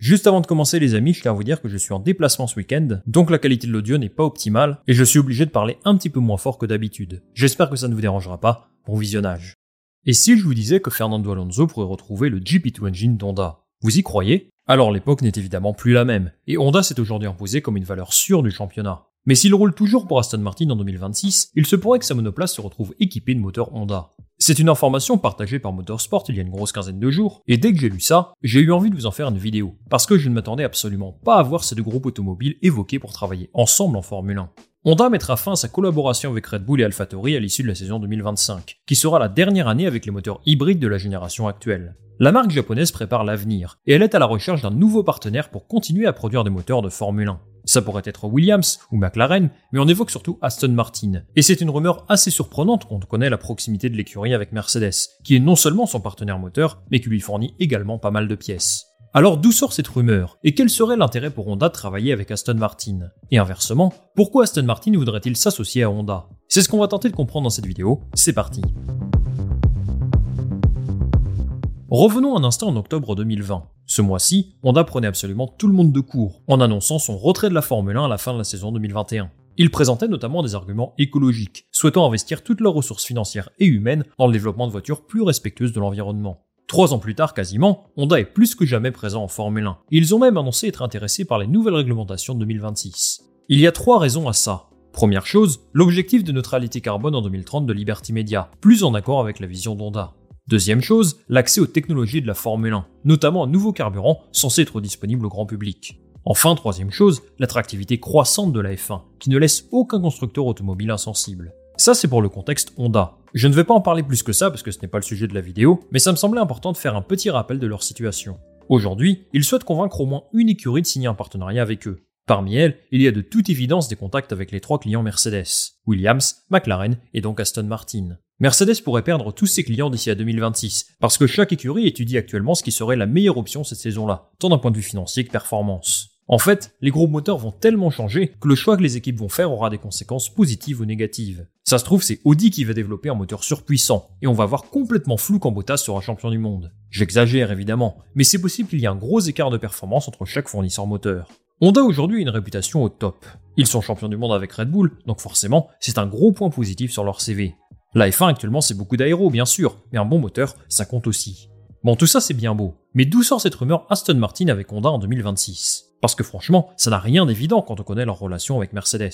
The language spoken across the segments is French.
Juste avant de commencer les amis, je tiens à vous dire que je suis en déplacement ce week-end, donc la qualité de l'audio n'est pas optimale, et je suis obligé de parler un petit peu moins fort que d'habitude. J'espère que ça ne vous dérangera pas. Bon visionnage. Et si je vous disais que Fernando Alonso pourrait retrouver le GP2 Engine d'Honda Vous y croyez? Alors l'époque n'est évidemment plus la même, et Honda s'est aujourd'hui imposé comme une valeur sûre du championnat. Mais s'il roule toujours pour Aston Martin en 2026, il se pourrait que sa monoplace se retrouve équipée de moteurs Honda. C'est une information partagée par Motorsport il y a une grosse quinzaine de jours, et dès que j'ai lu ça, j'ai eu envie de vous en faire une vidéo, parce que je ne m'attendais absolument pas à voir ces deux groupes automobiles évoqués pour travailler ensemble en Formule 1. Honda mettra fin à sa collaboration avec Red Bull et AlphaTauri à l'issue de la saison 2025, qui sera la dernière année avec les moteurs hybrides de la génération actuelle. La marque japonaise prépare l'avenir, et elle est à la recherche d'un nouveau partenaire pour continuer à produire des moteurs de Formule 1. Ça pourrait être Williams ou McLaren, mais on évoque surtout Aston Martin. Et c'est une rumeur assez surprenante quand on connaît la proximité de l'écurie avec Mercedes, qui est non seulement son partenaire moteur, mais qui lui fournit également pas mal de pièces. Alors d'où sort cette rumeur? Et quel serait l'intérêt pour Honda de travailler avec Aston Martin? Et inversement, pourquoi Aston Martin voudrait-il s'associer à Honda? C'est ce qu'on va tenter de comprendre dans cette vidéo, c'est parti Revenons un instant en octobre 2020. Ce mois-ci, Honda prenait absolument tout le monde de court, en annonçant son retrait de la Formule 1 à la fin de la saison 2021. Ils présentaient notamment des arguments écologiques, souhaitant investir toutes leurs ressources financières et humaines dans le développement de voitures plus respectueuses de l'environnement. Trois ans plus tard quasiment, Honda est plus que jamais présent en Formule 1. Ils ont même annoncé être intéressés par les nouvelles réglementations de 2026. Il y a trois raisons à ça. Première chose, l'objectif de neutralité carbone en 2030 de Liberty Media, plus en accord avec la vision d'Honda. Deuxième chose, l'accès aux technologies de la Formule 1, notamment un nouveau carburant censé être disponible au grand public. Enfin, troisième chose, l'attractivité croissante de la F1, qui ne laisse aucun constructeur automobile insensible. Ça, c'est pour le contexte Honda. Je ne vais pas en parler plus que ça parce que ce n'est pas le sujet de la vidéo, mais ça me semblait important de faire un petit rappel de leur situation. Aujourd'hui, ils souhaitent convaincre au moins une écurie de signer un partenariat avec eux. Parmi elles, il y a de toute évidence des contacts avec les trois clients Mercedes, Williams, McLaren et donc Aston Martin. Mercedes pourrait perdre tous ses clients d'ici à 2026, parce que chaque écurie étudie actuellement ce qui serait la meilleure option cette saison-là, tant d'un point de vue financier que performance. En fait, les groupes moteurs vont tellement changer que le choix que les équipes vont faire aura des conséquences positives ou négatives. Ça se trouve, c'est Audi qui va développer un moteur surpuissant, et on va voir complètement flou quand Bottas sera champion du monde. J'exagère évidemment, mais c'est possible qu'il y ait un gros écart de performance entre chaque fournisseur moteur. Honda aujourd'hui une réputation au top. Ils sont champions du monde avec Red Bull, donc forcément, c'est un gros point positif sur leur CV. La F1 actuellement c'est beaucoup d'aéro bien sûr, mais un bon moteur, ça compte aussi. Bon tout ça c'est bien beau, mais d'où sort cette rumeur Aston Martin avec Honda en 2026 parce que franchement, ça n'a rien d'évident quand on connaît leur relation avec Mercedes.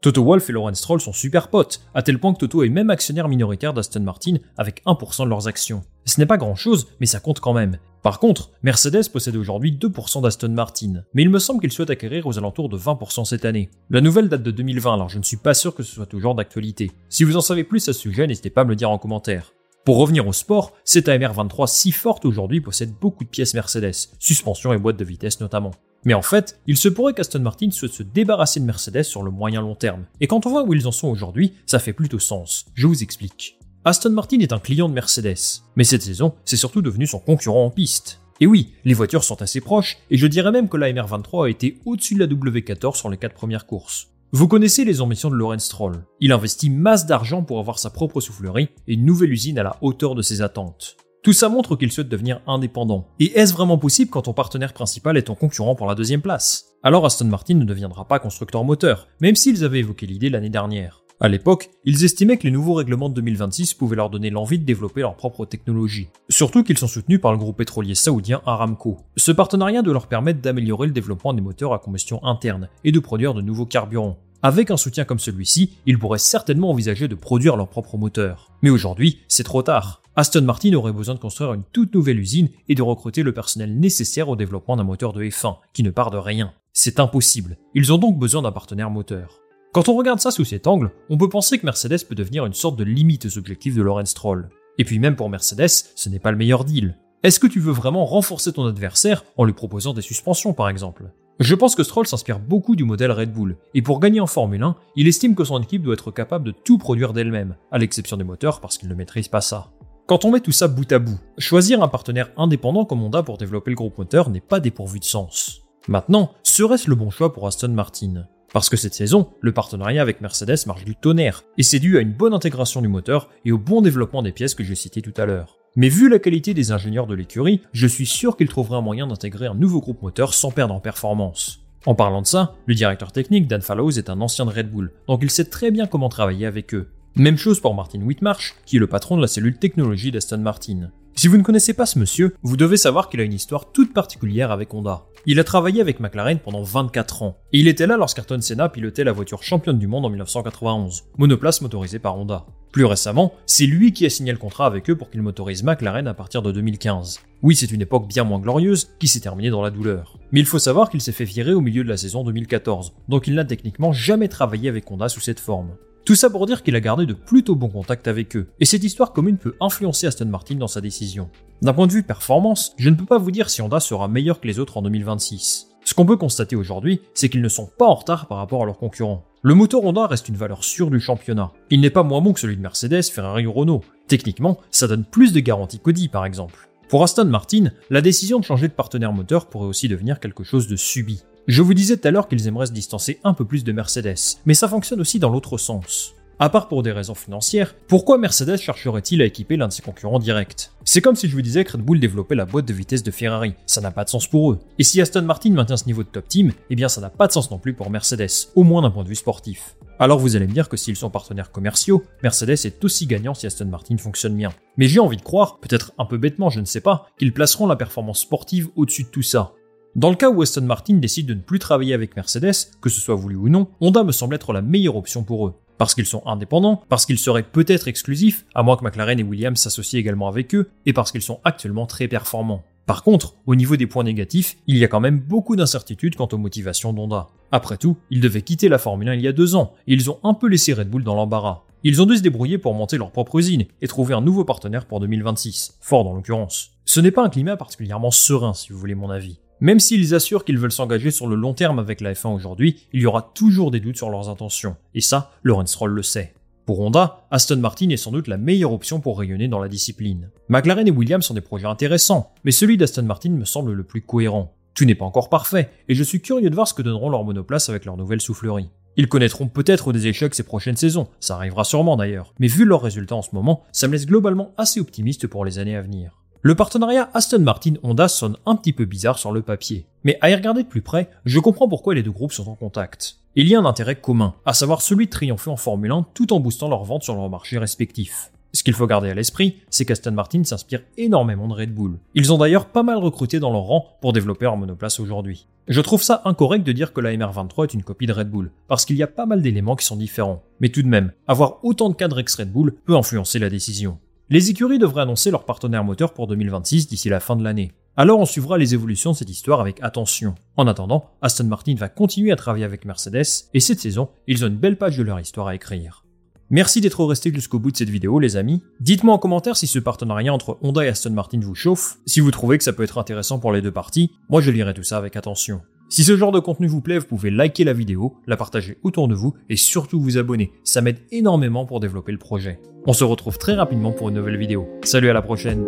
Toto Wolff et Lawrence Stroll sont super potes, à tel point que Toto est même actionnaire minoritaire d'Aston Martin avec 1% de leurs actions. Ce n'est pas grand chose, mais ça compte quand même. Par contre, Mercedes possède aujourd'hui 2% d'Aston Martin, mais il me semble qu'il souhaite acquérir aux alentours de 20% cette année. La nouvelle date de 2020, alors je ne suis pas sûr que ce soit toujours d'actualité. Si vous en savez plus à ce sujet, n'hésitez pas à me le dire en commentaire. Pour revenir au sport, cette AMR23 si forte aujourd'hui possède beaucoup de pièces Mercedes, suspension et boîte de vitesse notamment. Mais en fait, il se pourrait qu'Aston Martin souhaite se débarrasser de Mercedes sur le moyen long terme. Et quand on voit où ils en sont aujourd'hui, ça fait plutôt sens. Je vous explique. Aston Martin est un client de Mercedes, mais cette saison, c'est surtout devenu son concurrent en piste. Et oui, les voitures sont assez proches, et je dirais même que la MR23 a été au-dessus de la W14 sur les 4 premières courses. Vous connaissez les ambitions de Lorenz Stroll. Il investit masse d'argent pour avoir sa propre soufflerie et une nouvelle usine à la hauteur de ses attentes. Tout ça montre qu'il souhaite devenir indépendant. Et est-ce vraiment possible quand ton partenaire principal est ton concurrent pour la deuxième place? Alors Aston Martin ne deviendra pas constructeur moteur, même s'ils avaient évoqué l'idée l'année dernière. À l'époque, ils estimaient que les nouveaux règlements de 2026 pouvaient leur donner l'envie de développer leur propre technologie. Surtout qu'ils sont soutenus par le groupe pétrolier saoudien Aramco. Ce partenariat doit leur permettre d'améliorer le développement des moteurs à combustion interne et de produire de nouveaux carburants. Avec un soutien comme celui-ci, ils pourraient certainement envisager de produire leur propre moteur. Mais aujourd'hui, c'est trop tard. Aston Martin aurait besoin de construire une toute nouvelle usine et de recruter le personnel nécessaire au développement d'un moteur de F1, qui ne part de rien. C'est impossible. Ils ont donc besoin d'un partenaire moteur. Quand on regarde ça sous cet angle, on peut penser que Mercedes peut devenir une sorte de limite aux objectifs de Lorenz Stroll. Et puis même pour Mercedes, ce n'est pas le meilleur deal. Est-ce que tu veux vraiment renforcer ton adversaire en lui proposant des suspensions par exemple? Je pense que Stroll s'inspire beaucoup du modèle Red Bull, et pour gagner en Formule 1, il estime que son équipe doit être capable de tout produire d'elle-même, à l'exception des moteurs parce qu'il ne maîtrise pas ça. Quand on met tout ça bout à bout, choisir un partenaire indépendant comme Honda pour développer le groupe moteur n'est pas dépourvu de sens. Maintenant, serait-ce le bon choix pour Aston Martin? Parce que cette saison, le partenariat avec Mercedes marche du tonnerre, et c'est dû à une bonne intégration du moteur et au bon développement des pièces que j'ai citées tout à l'heure. Mais vu la qualité des ingénieurs de l'écurie, je suis sûr qu'ils trouveraient un moyen d'intégrer un nouveau groupe moteur sans perdre en performance. En parlant de ça, le directeur technique Dan Fallows est un ancien de Red Bull, donc il sait très bien comment travailler avec eux. Même chose pour Martin Whitmarsh, qui est le patron de la cellule technologie d'Aston Martin. Si vous ne connaissez pas ce monsieur, vous devez savoir qu'il a une histoire toute particulière avec Honda. Il a travaillé avec McLaren pendant 24 ans, et il était là lorsqu'Ayrton Senna pilotait la voiture championne du monde en 1991, monoplace motorisée par Honda. Plus récemment, c'est lui qui a signé le contrat avec eux pour qu'il motorise McLaren à partir de 2015. Oui, c'est une époque bien moins glorieuse, qui s'est terminée dans la douleur. Mais il faut savoir qu'il s'est fait virer au milieu de la saison 2014, donc il n'a techniquement jamais travaillé avec Honda sous cette forme. Tout ça pour dire qu'il a gardé de plutôt bons contacts avec eux, et cette histoire commune peut influencer Aston Martin dans sa décision. D'un point de vue performance, je ne peux pas vous dire si Honda sera meilleur que les autres en 2026. Ce qu'on peut constater aujourd'hui, c'est qu'ils ne sont pas en retard par rapport à leurs concurrents. Le moteur Honda reste une valeur sûre du championnat. Il n'est pas moins bon que celui de Mercedes, Ferrari ou Renault. Techniquement, ça donne plus de garanties qu'Audi par exemple. Pour Aston Martin, la décision de changer de partenaire moteur pourrait aussi devenir quelque chose de subi. Je vous disais tout à l'heure qu'ils aimeraient se distancer un peu plus de Mercedes, mais ça fonctionne aussi dans l'autre sens. À part pour des raisons financières, pourquoi Mercedes chercherait-il à équiper l'un de ses concurrents directs? C'est comme si je vous disais que Red Bull développait la boîte de vitesse de Ferrari, ça n'a pas de sens pour eux. Et si Aston Martin maintient ce niveau de top team, eh bien ça n'a pas de sens non plus pour Mercedes, au moins d'un point de vue sportif. Alors vous allez me dire que s'ils sont partenaires commerciaux, Mercedes est aussi gagnant si Aston Martin fonctionne bien. Mais j'ai envie de croire, peut-être un peu bêtement, je ne sais pas, qu'ils placeront la performance sportive au-dessus de tout ça. Dans le cas où Aston Martin décide de ne plus travailler avec Mercedes, que ce soit voulu ou non, Honda me semble être la meilleure option pour eux. Parce qu'ils sont indépendants, parce qu'ils seraient peut-être exclusifs, à moins que McLaren et Williams s'associent également avec eux, et parce qu'ils sont actuellement très performants. Par contre, au niveau des points négatifs, il y a quand même beaucoup d'incertitudes quant aux motivations d'Honda. Après tout, ils devaient quitter la Formule 1 il y a deux ans, et ils ont un peu laissé Red Bull dans l'embarras. Ils ont dû se débrouiller pour monter leur propre usine et trouver un nouveau partenaire pour 2026, Ford en l'occurrence. Ce n'est pas un climat particulièrement serein si vous voulez mon avis. Même s'ils assurent qu'ils veulent s'engager sur le long terme avec la F1 aujourd'hui, il y aura toujours des doutes sur leurs intentions. Et ça, Lawrence Stroll le sait. Pour Honda, Aston Martin est sans doute la meilleure option pour rayonner dans la discipline. McLaren et Williams sont des projets intéressants, mais celui d'Aston Martin me semble le plus cohérent. Tout n'est pas encore parfait, et je suis curieux de voir ce que donneront leurs monoplaces avec leur nouvelle soufflerie. Ils connaîtront peut-être des échecs ces prochaines saisons, ça arrivera sûrement d'ailleurs, mais vu leurs résultats en ce moment, ça me laisse globalement assez optimiste pour les années à venir. Le partenariat Aston Martin-Honda sonne un petit peu bizarre sur le papier, mais à y regarder de plus près, je comprends pourquoi les deux groupes sont en contact. Il y a un intérêt commun, à savoir celui de triompher en Formule 1 tout en boostant leurs ventes sur leurs marchés respectifs. Ce qu'il faut garder à l'esprit, c'est qu'Aston Martin s'inspire énormément de Red Bull. Ils ont d'ailleurs pas mal recruté dans leur rang pour développer leur monoplace aujourd'hui. Je trouve ça incorrect de dire que la MR23 est une copie de Red Bull, parce qu'il y a pas mal d'éléments qui sont différents. Mais tout de même, avoir autant de cadres ex-Red Bull peut influencer la décision. Les écuries devraient annoncer leur partenaire moteur pour 2026 d'ici la fin de l'année. Alors on suivra les évolutions de cette histoire avec attention. En attendant, Aston Martin va continuer à travailler avec Mercedes, et cette saison, ils ont une belle page de leur histoire à écrire. Merci d'être resté jusqu'au bout de cette vidéo les amis. Dites-moi en commentaire si ce partenariat entre Honda et Aston Martin vous chauffe, si vous trouvez que ça peut être intéressant pour les deux parties, moi je lirai tout ça avec attention. Si ce genre de contenu vous plaît, vous pouvez liker la vidéo, la partager autour de vous et surtout vous abonner. Ça m'aide énormément pour développer le projet. On se retrouve très rapidement pour une nouvelle vidéo. Salut à la prochaine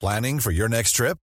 Planning for your next trip?